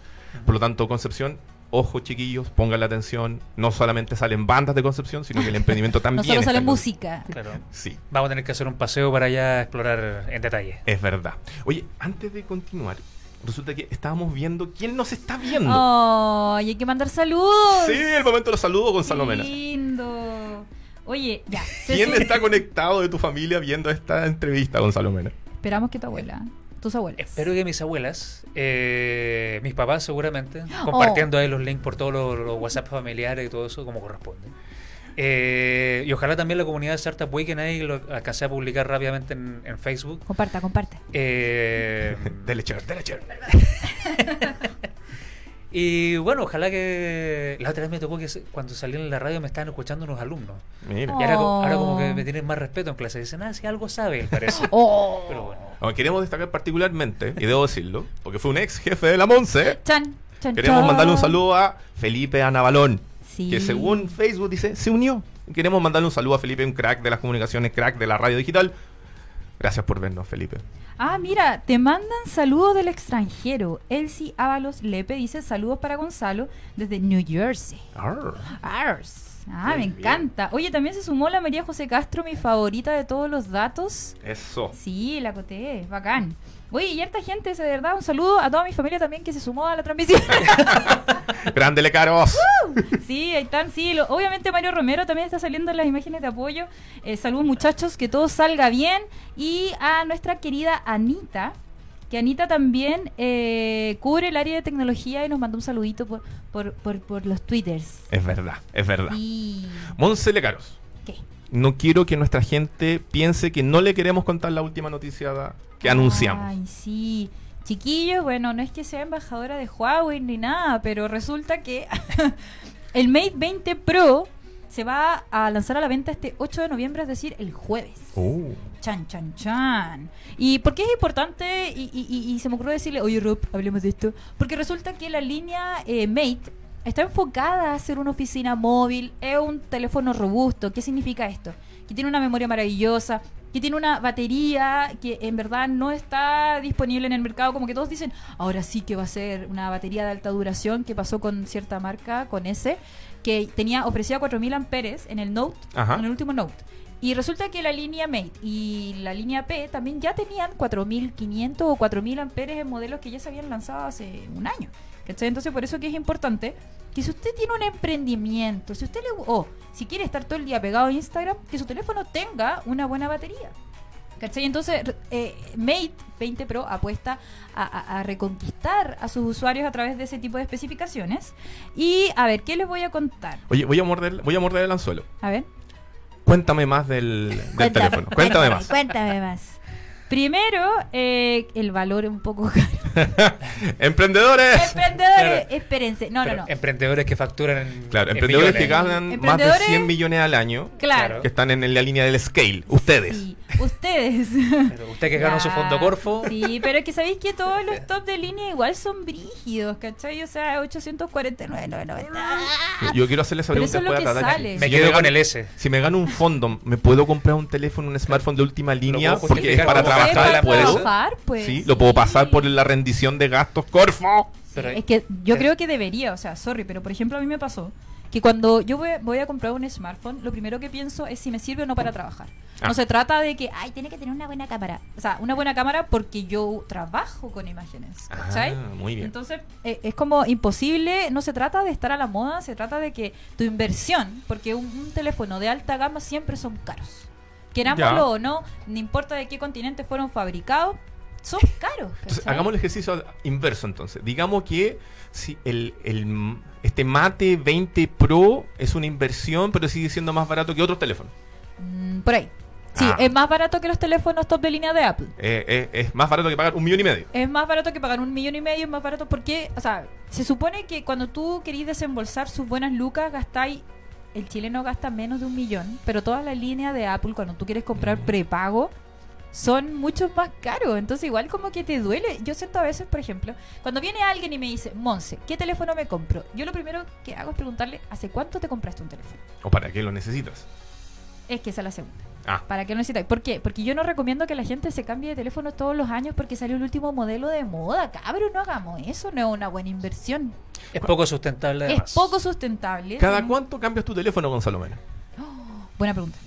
Por lo tanto, Concepción, ojo chiquillos, pongan la atención. No solamente salen bandas de Concepción, sino que el emprendimiento (laughs) No también. solo está sale música. Claro. Sí. Vamos a tener que hacer un paseo para allá explorar en detalle. Es verdad. Oye, antes de continuar, resulta que estábamos viendo quién nos está viendo. Oh, y hay que mandar saludos. Sí, el momento de los saludos, Qué Gonzalo Mena. lindo. Oye, ya. ¿Quién está conectado de tu familia viendo esta entrevista, Gonzalo Mena? Esperamos que tu abuela, tus abuelas. Espero que mis abuelas, eh, mis papás seguramente, (gasps) compartiendo ahí los links por todos los, los WhatsApp familiares y todo eso como corresponde. Eh, y ojalá también la comunidad de Startup Weekend ahí lo alcancé a publicar rápidamente en, en Facebook. Comparta, comparte. Eh, (laughs) Dele share, dele share. (laughs) y bueno, ojalá que la otra vez me tocó que cuando salí en la radio me estaban escuchando unos alumnos. Mira. Oh. Y ahora, co- ahora como que me tienen más respeto en clase. Dicen, ah, si algo sabe, él (laughs) parece. Oh. Pero bueno. Ahora, queremos destacar particularmente, y debo decirlo, porque fue un ex jefe de la Monse. Chan, chan, Queremos chan. mandarle un saludo a Felipe Anabalón, Sí. que según Facebook dice, se unió. Queremos mandarle un saludo a Felipe, un crack de las comunicaciones, crack de la radio digital. Gracias por vernos, Felipe. Ah, mira, te mandan saludos del extranjero. Elsie Ábalos Lepe dice saludos para Gonzalo desde New Jersey. Arr. Ah, Muy me bien. encanta. Oye, también se sumó la María José Castro, mi favorita de todos los datos. Eso. Sí, la coté, bacán. Oye, y harta gente, de verdad, un saludo a toda mi familia también que se sumó a la transmisión. (laughs) Grande Lecaros. sí, ahí están, sí. lo- obviamente Mario Romero también está saliendo en las imágenes de apoyo. Eh, saludos muchachos, que todo salga bien. Y a nuestra querida Anita, que Anita también eh, cubre el área de tecnología y nos mandó un saludito por, por, por, por los twitters. Es verdad, es verdad. Y... Monse Lecaros. ¿Qué? No quiero que nuestra gente piense que no le queremos contar la última noticia que anunciamos. Ay, sí. Chiquillos, bueno, no es que sea embajadora de Huawei ni nada, pero resulta que (laughs) el Mate 20 Pro se va a lanzar a la venta este 8 de noviembre, es decir, el jueves. Oh. Chan, chan, chan. ¿Y por qué es importante? Y, y- y- y se me ocurrió decirle, oye Rob, hablemos de esto. Porque resulta que la línea eh, Mate está enfocada a ser una oficina móvil, es un teléfono robusto. ¿Qué significa esto? Que tiene una memoria maravillosa, que tiene una batería que en verdad no está disponible en el mercado. Como que todos dicen, ahora sí que va a ser una batería de alta duración, que pasó con cierta marca, con ese, que tenía ofrecía 4000 amperes en el Note, Ajá. en el último Note. Y resulta que la línea Mate y la línea P también ya tenían 4500 o 4000 amperes en modelos que ya se habían lanzado hace un año. ¿Cachai? Entonces, por eso que es importante que si usted tiene un emprendimiento, si usted le o si quiere estar todo el día pegado a Instagram, que su teléfono tenga una buena batería. ¿Cachai? Entonces, eh, Mate 20 Pro apuesta a, a- a reconquistar a sus usuarios a través de ese tipo de especificaciones. Y a ver, ¿qué les voy a contar? Oye, voy a morder, voy a morder el anzuelo. A ver. Cuéntame más del, del teléfono. Cuéntame (laughs) más. Cuéntame más. Primero, eh, el valor es un poco (laughs) caro. (laughs) ¡Emprendedores! Emprendedores, espérense. No, no, Pero no. Emprendedores que facturan en. Claro, en emprendedores que ganan más de Emprendedores- 100 millones al año, Claro. que están en la línea del scale. Ustedes. Sí, ustedes. Pero usted que ganó su fondo Corfo. Sí, pero es que sabéis que todos los top de línea igual son brígidos, ¿cachai? O sea, 849,990. Yo, yo quiero hacerle esa pregunta eso es lo después que sale. Me quedo con el S. Si me gano un fondo, ¿me puedo comprar un teléfono, un smartphone de última línea? Porque es para trabajar, ¿puedo? pues. Sí, lo puedo pasar por la rendición de gastos, Corfo. Es que yo creo que debería, o sea, sorry, pero por ejemplo a mí me pasó que cuando yo voy, voy a comprar un smartphone, lo primero que pienso es si me sirve o no para trabajar. Ah. No se trata de que, ay, tiene que tener una buena cámara. O sea, una buena cámara porque yo trabajo con imágenes, ¿cachai? Ah, muy bien. Entonces, eh, es como imposible, no se trata de estar a la moda, se trata de que tu inversión, porque un, un teléfono de alta gama siempre son caros. Querámoslo o no, no importa de qué continente fueron fabricados, son caros. Hagamos el ejercicio inverso entonces. Digamos que si el, el- este Mate 20 Pro es una inversión, pero sigue siendo más barato que otros teléfonos. Mm, por ahí. Sí, Ah. es más barato que los teléfonos top de línea de Apple. Eh, eh, es más barato que pagar un millón y medio. Es más barato que pagar un millón y medio, es más barato porque, o sea, se supone que cuando tú querís desembolsar sus buenas lucas, gastáis, el chileno gasta menos de un millón, pero todas las líneas de Apple, cuando tú quieres comprar prepago, son mucho más caros. Entonces, igual como que te duele. Yo siento a veces, por ejemplo, cuando viene alguien y me dice, Monse, ¿qué teléfono me compro? Yo lo primero que hago es preguntarle, ¿hace cuánto te compraste un teléfono? ¿O para qué lo necesitas? Es que esa es la segunda. Ah, ¿Para qué lo necesitáis? ¿Por qué? Porque yo no recomiendo que la gente se cambie de teléfono todos los años porque salió el último modelo de moda. Cabrón, no hagamos eso, no es una buena inversión. Es poco sustentable además. Es poco sustentable. ¿cada Sí. cuánto cambias tu teléfono, Gonzalo Mena? Buena pregunta.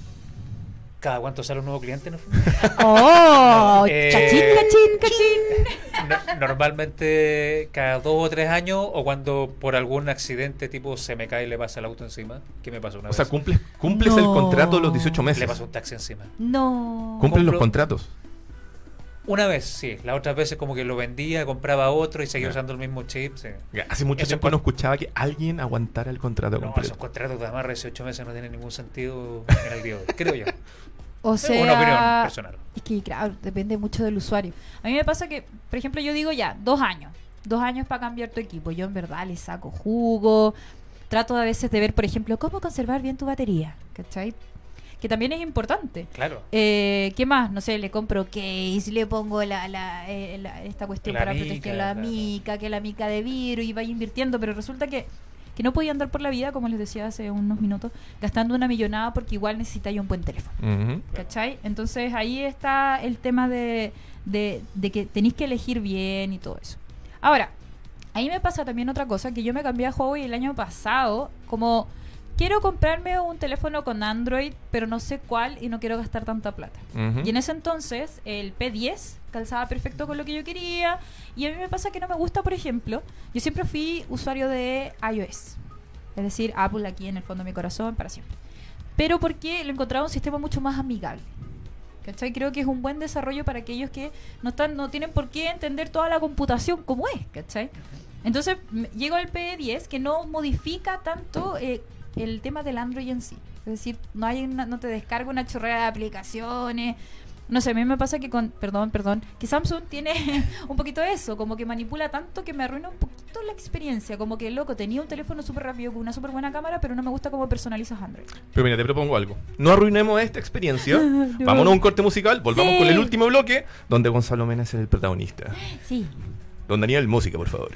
¿Cada cuánto sale un nuevo cliente? No? (laughs) ¡Oh! Eh, ¡Cachín, cachín, cachín! No- Normalmente cada dos o tres años o cuando por algún accidente tipo se me cae y le pasa el auto encima. ¿Qué me pasó una O sea, vez? cumples, cumples el contrato de los 18 meses. Le pasó un taxi encima. No. Cumples los Compro- contratos. Una vez, sí. Las otras veces como que lo vendía, compraba otro y seguía usando el mismo chip. sí. Hace mucho Eso tiempo no escuchaba que alguien aguantara el contrato No, completo. esos contratos de amarre de 18 meses no tienen ningún sentido en el día de hoy, creo yo. (laughs) O sea, Una opinión personal. Es que, claro, depende mucho del usuario. A mí me pasa que, por ejemplo, yo digo ya, dos años. Dos años para cambiar tu equipo. Yo en verdad le saco jugo. Trato a veces de ver, por ejemplo, cómo conservar bien tu batería. ¿Cachai? Que también es importante. Claro. Eh, ¿Qué más? No sé, le compro case, le pongo la, la, eh, la- esta cuestión La para mica, proteger la claro. mica, que la mica de virus y vaya invirtiendo, pero resulta que, que no podía andar por la vida, como les decía hace unos minutos, gastando una millonada porque igual necesitáis un buen teléfono. ¿Cachai? Entonces ahí está el tema de, de, de que tenéis que elegir bien y todo eso. Ahora, ahí me pasa también otra cosa, que yo me cambié a Huawei el año pasado, como quiero comprarme un teléfono con Android, pero no sé cuál y no quiero gastar tanta plata. Ujú. Y en ese entonces el P10 calzaba perfecto con lo que yo quería. Y a mí me pasa que no me gusta, por ejemplo, yo siempre fui usuario de iOS. Es decir, Apple aquí en el fondo de mi corazón para siempre. Pero porque lo encontraba un sistema mucho más amigable. ¿Cachai? Creo que es un buen desarrollo para aquellos que no están, no tienen por qué entender toda la computación como es, ¿cachai? Entonces llego al P10 que no modifica tanto eh, el tema del Android en sí. Es decir, no hay una- no te descarga una chorrera de aplicaciones. No sé, a mí me pasa que con, perdón, perdón, que Samsung tiene (laughs) un poquito eso, como que manipula tanto que me arruina un poquito la experiencia, como que loco, tenía un teléfono súper rápido con una súper buena cámara, pero no me gusta cómo personalizas Android. Pero mira, te propongo algo. No arruinemos esta experiencia. (laughs) Vámonos a un corte musical. Volvamos Sí. con el último bloque, donde Gonzalo Mena es el protagonista. Sí. Don Daniel, música, por favor.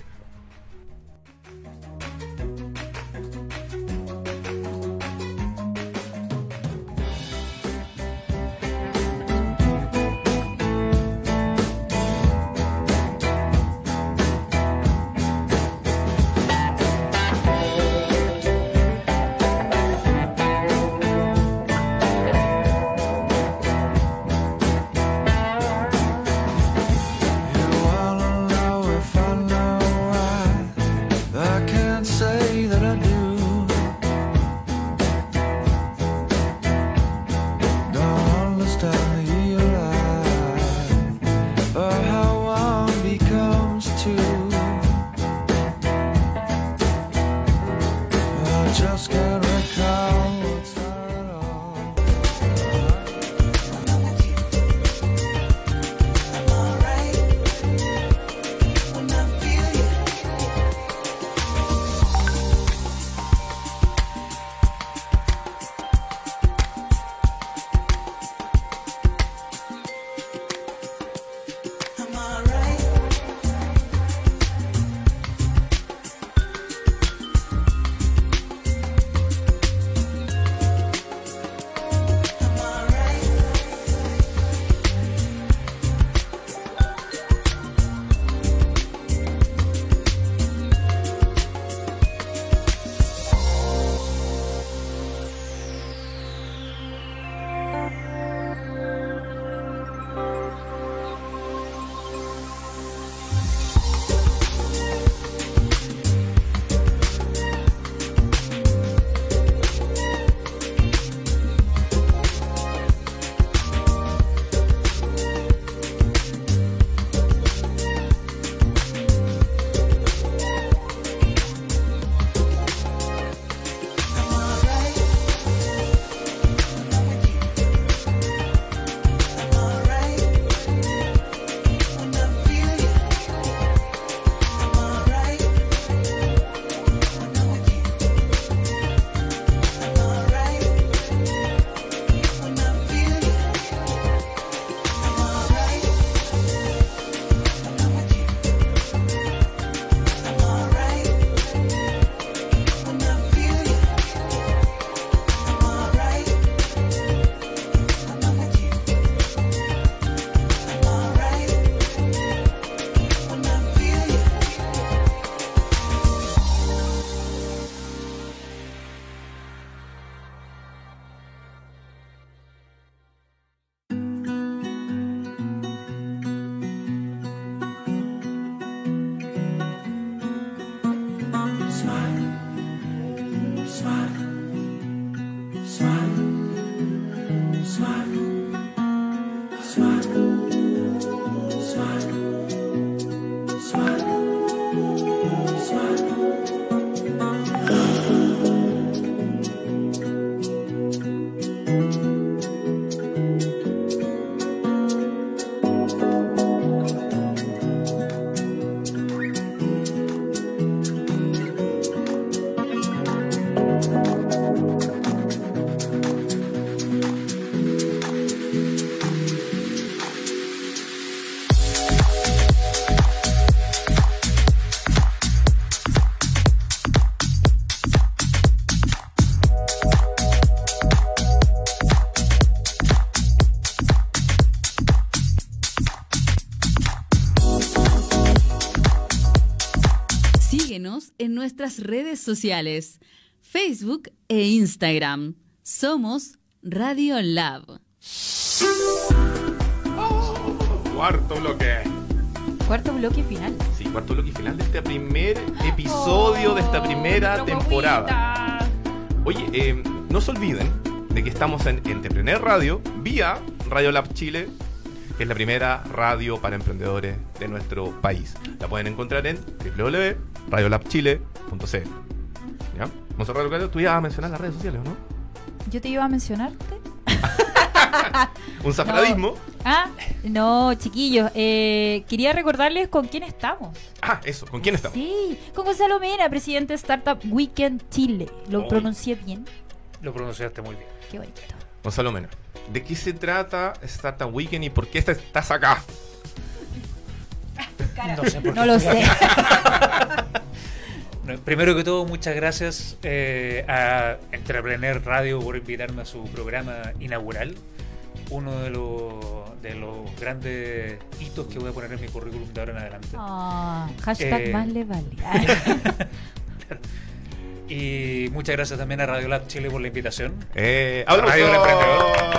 Nuestras redes sociales, Facebook e Instagram. Somos Radio Lab. Cuarto bloque. Cuarto bloque final. Sí, cuarto bloque final de este primer episodio de esta primera temporada. Oye, eh, no se olviden de que estamos en Entrepreneur Radio vía Radio Lab Chile, que es la primera radio para emprendedores de nuestro país. La pueden encontrar en www.radiolabchile.cl. ¿Ya? Monserrat Locatello, tú ibas a mencionar las redes sociales, ¿o no? Yo te iba a mencionarte. (laughs) Un zafradismo. Ah, no, chiquillos. eh, quería recordarles con quién estamos. Ah, eso, ¿con quién estamos? Sí, con Gonzalo Mena, presidente de Startup Weekend Chile. ¿Lo Uy. pronuncié bien? Lo pronunciaste muy bien. Qué bonito. Gonzalo Mena, ¿de qué se trata Startup Weekend y por qué estás- acá? No sé por No qué lo sé. (laughs) Primero que todo, muchas gracias eh, a Entrepreneur Radio por invitarme a su programa inaugural. Uno de los, de los grandes hitos que voy a poner en mi currículum de ahora en adelante. Ah, hashtag Eh. más le vale. (laughs) (laughs) Y muchas gracias también a Radio Lab Chile por la invitación. Eh, Radio del ¡aplausos!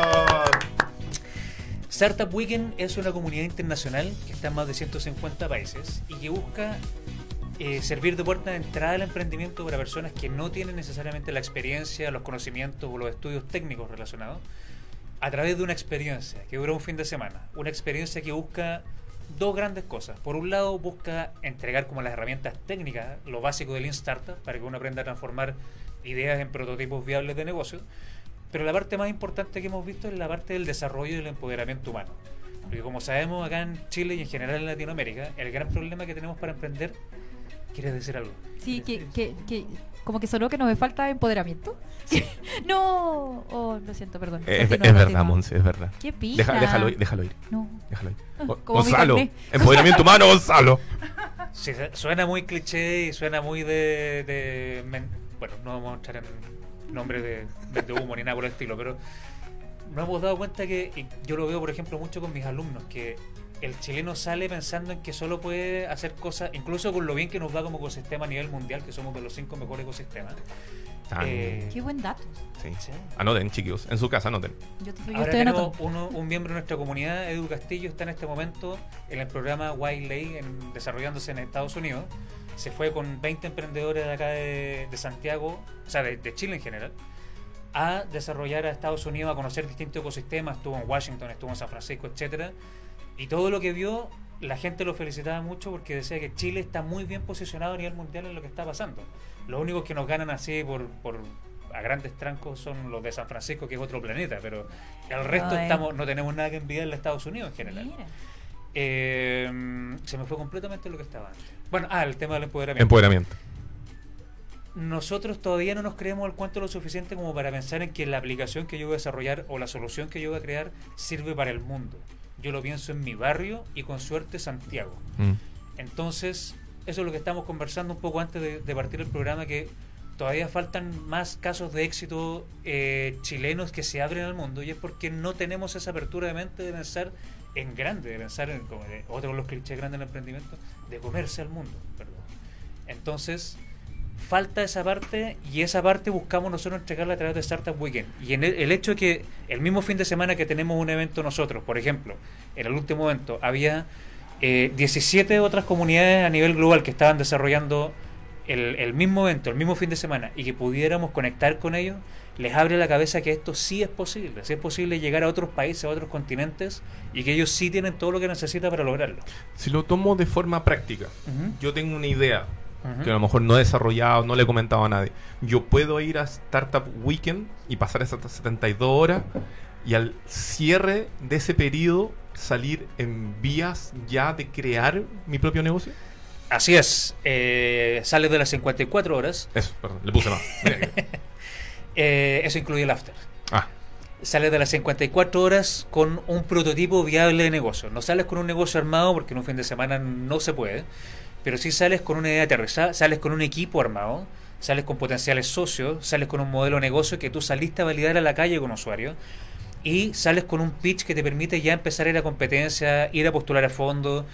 Startup Weekend es una comunidad internacional que está en más de 150 países y que busca eh, servir de puerta de entrada al emprendimiento para personas que no tienen necesariamente la experiencia, los conocimientos o los estudios técnicos relacionados a través de una experiencia que dura un fin de semana. Una experiencia que busca dos grandes cosas. Por un lado, busca entregar como las herramientas técnicas, lo básico del Lean Startup, para que uno aprenda a transformar ideas en prototipos viables de negocio. Pero la parte más importante que hemos visto es la parte del desarrollo y del empoderamiento humano. Porque como sabemos acá en Chile y en general en Latinoamérica, el gran problema que tenemos para emprender, ¿quieres decir algo? Sí, que, que, que como que sonó que nos falta empoderamiento. (laughs) no, oh, lo siento, perdón. Eh, Es, Continúa, es verdad. Monse, es verdad. Qué pina. Deja- déjalo ir, déjalo ir, No. déjalo ir. Ah, Gonzalo, (laughs) empoderamiento humano, Gonzalo. Sí, suena muy cliché y suena muy de... de men- bueno, no vamos a entrar en nombres de, de humo ni nada por el estilo, pero nos hemos dado cuenta que, y yo lo veo por ejemplo mucho con mis alumnos, que el chileno sale pensando en que solo puede hacer cosas, incluso con lo bien que nos va como ecosistema a nivel mundial, que somos de los cinco mejores ecosistemas. Ah, Eh, Qué buen dato. sí. sí. Anoten, chiquillos, en su casa anoten. Yo, yo Ahora tenemos uno, un miembro de nuestra comunidad, Edu Castillo, está en este momento en el programa Wiley, en, desarrollándose en Estados Unidos. Se fue con 20 emprendedores de acá de, de Santiago, o sea, de, de Chile en general, a desarrollar a Estados Unidos, a conocer distintos ecosistemas. Estuvo en Washington, estuvo en San Francisco, etcétera. Y todo lo que vio, la gente lo felicitaba mucho porque decía que Chile está muy bien posicionado a nivel mundial en lo que está pasando. Los únicos que nos ganan así por, por a grandes trancos son los de San Francisco, que es otro planeta, pero el resto Ay. estamos no tenemos nada que envidiarle a Estados Unidos en general. Mira. Eh, se me fue completamente lo que estaba antes. Bueno, ah, el tema del empoderamiento. Empoderamiento. Nosotros todavía no nos creemos el cuento lo suficiente como para pensar en que la aplicación que yo voy a desarrollar o la solución que yo voy a crear sirve para el mundo. Yo lo pienso en mi barrio y con suerte Santiago. Mm. Entonces, eso es lo que estamos conversando un poco antes de, de partir el programa, que todavía faltan más casos de éxito eh, chilenos que se abren al mundo y es porque no tenemos esa apertura de mente de pensar en grande, de pensar en, como otro de los clichés grandes del emprendimiento, de comerse al mundo. Perdón. Entonces, falta esa parte y esa parte buscamos nosotros entregarla a través de Startup Weekend. Y en el, el hecho de que el mismo fin de semana que tenemos un evento nosotros, por ejemplo, en el último evento había eh, 17 otras comunidades a nivel global que estaban desarrollando el, el mismo evento, el mismo fin de semana, y que pudiéramos conectar con ellos, les abre la cabeza que esto sí es posible, sí es posible llegar a otros países, a otros continentes, y que ellos sí tienen todo lo que necesitan para lograrlo. Si lo tomo de forma práctica, yo tengo una idea Que a lo mejor no he desarrollado, no le he comentado a nadie. Yo puedo ir a Startup Weekend y pasar esas 72 horas y al cierre de ese periodo salir en vías ya de crear mi propio negocio. Así es, eh, sales de las 54 horas, Eso, perdón, le puse más. (laughs) Eh, eso incluye el after. ah, Sales de las 54 horas con un prototipo viable de negocio. No sales con un negocio armado porque en un fin de semana no se puede, pero sí sales con una idea aterrizada, sales con un equipo armado, sales con potenciales socios, sales con un modelo de negocio que tú saliste a validar a la calle con usuarios y sales con un pitch que te permite ya empezar a ir a competencia, ir a postular a fondo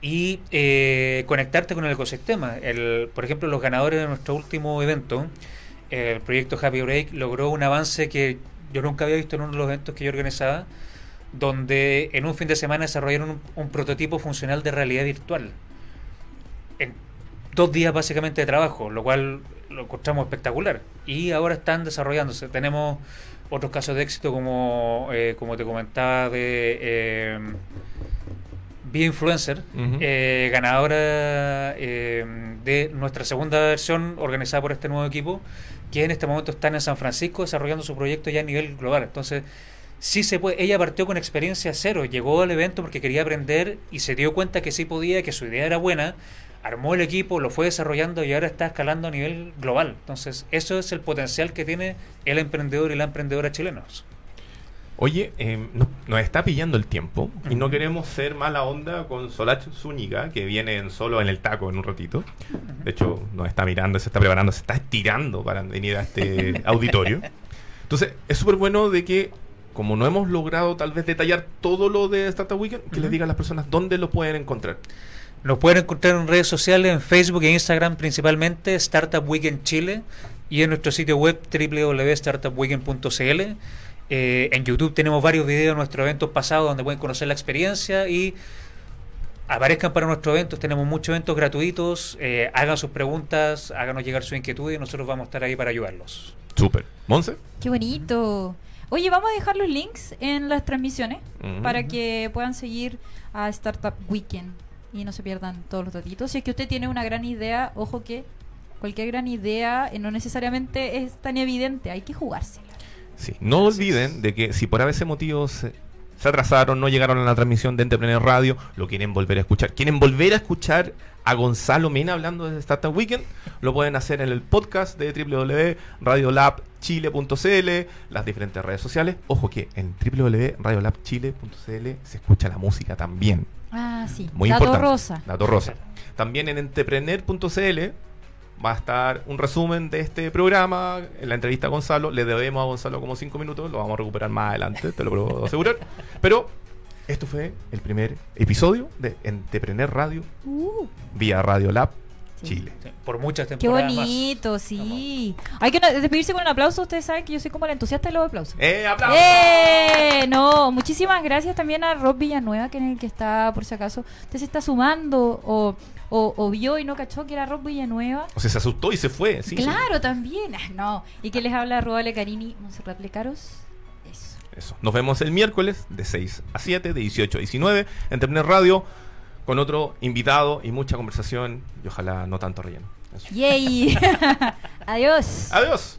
y eh, conectarte con el ecosistema. El, por ejemplo, los ganadores de nuestro último evento, el proyecto Happy Break, logró un avance que yo nunca había visto en uno de los eventos que yo organizaba, donde en un fin de semana desarrollaron un, un prototipo funcional de realidad virtual. En dos días básicamente de trabajo, lo cual lo encontramos espectacular. Y ahora están desarrollándose. Tenemos otros casos de éxito como, eh, como te comentaba de eh, Influencer, Ujú. eh, ganadora eh, de nuestra segunda versión organizada por este nuevo equipo, que en este momento están en San Francisco desarrollando su proyecto ya a nivel global. Entonces, sí se puede. Ella partió con experiencia cero, llegó al evento porque quería aprender y se dio cuenta que sí podía, que su idea era buena, armó el equipo, lo fue desarrollando y ahora está escalando a nivel global. Entonces, eso es el potencial que tiene el emprendedor y la emprendedora chilenos. Oye, eh, nos, nos está pillando el tiempo y no queremos ser mala onda con Solach Zúñiga, que viene en solo en el taco en un ratito. De hecho, nos está mirando, se está preparando, se está estirando para venir a este (laughs) auditorio. Entonces, es súper bueno de que, como no hemos logrado tal vez detallar todo lo de Startup Weekend, que les Ujú. diga a las personas dónde lo pueden encontrar. Nos pueden encontrar en redes sociales, en Facebook e Instagram principalmente, Startup Weekend Chile, y en nuestro sitio web www.startupweekend.cl. Eh, en YouTube tenemos varios videos de nuestros eventos pasados donde pueden conocer la experiencia y aparezcan para nuestros eventos. Tenemos muchos eventos gratuitos. eh, hagan sus preguntas, háganos llegar su inquietud y nosotros vamos a estar ahí para ayudarlos. Súper. ¿Monse? Qué bonito. Oye, vamos a dejar los links en las transmisiones para que puedan seguir a Startup Weekend y no se pierdan todos los datitos. Si es que usted tiene una gran idea, ojo que cualquier gran idea eh, no necesariamente es tan evidente, hay que jugársela. Sí, no olviden de que si por a veces motivos se, se atrasaron, no llegaron a la transmisión de Entrepreneur Radio, lo quieren volver a escuchar, quieren volver a escuchar a Gonzalo Mena hablando de Startup Weekend, lo pueden hacer en el podcast de www.radiolabchile.cl, las diferentes redes sociales. Ojo que en www.radiolabchile.cl se escucha la música también. Ah, sí. Muy Dato importante. rosa. Dato rosa. También en entrepreneur.cl va a estar un resumen de este programa, en la entrevista a Gonzalo. Le debemos a Gonzalo como cinco minutos, lo vamos a recuperar más adelante, te lo puedo asegurar. (laughs) Pero esto fue el primer episodio de Entrepreneur Radio Uh, vía Radio Lab. Chile. Sí, Por muchas qué temporadas más. bonito, sí. Hay que despedirse con un aplauso. Ustedes saben que yo soy como la entusiasta de los aplausos. ¡Eh, aplausos! ¡Eh! No, muchísimas gracias también a Rob Villanueva, que es el que está, por si acaso, usted se está sumando o, o, o vio y no cachó que era Rob Villanueva. O sea, se asustó y se fue. Sí, claro, también. Ah, no. Y que les habla Rodale Carini, Monserrat Lecaros. Eso. Eso. Nos vemos el miércoles de 6 a 7, de 18 a 19, en Entrepreneur Radio, con otro invitado y mucha conversación y ojalá no tanto relleno. Eso. ¡Yay! (laughs) Adiós. Adiós.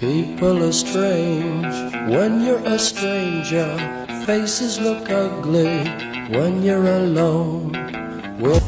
People are strange when you're a stranger. Faces look ugly when you're alone. Well,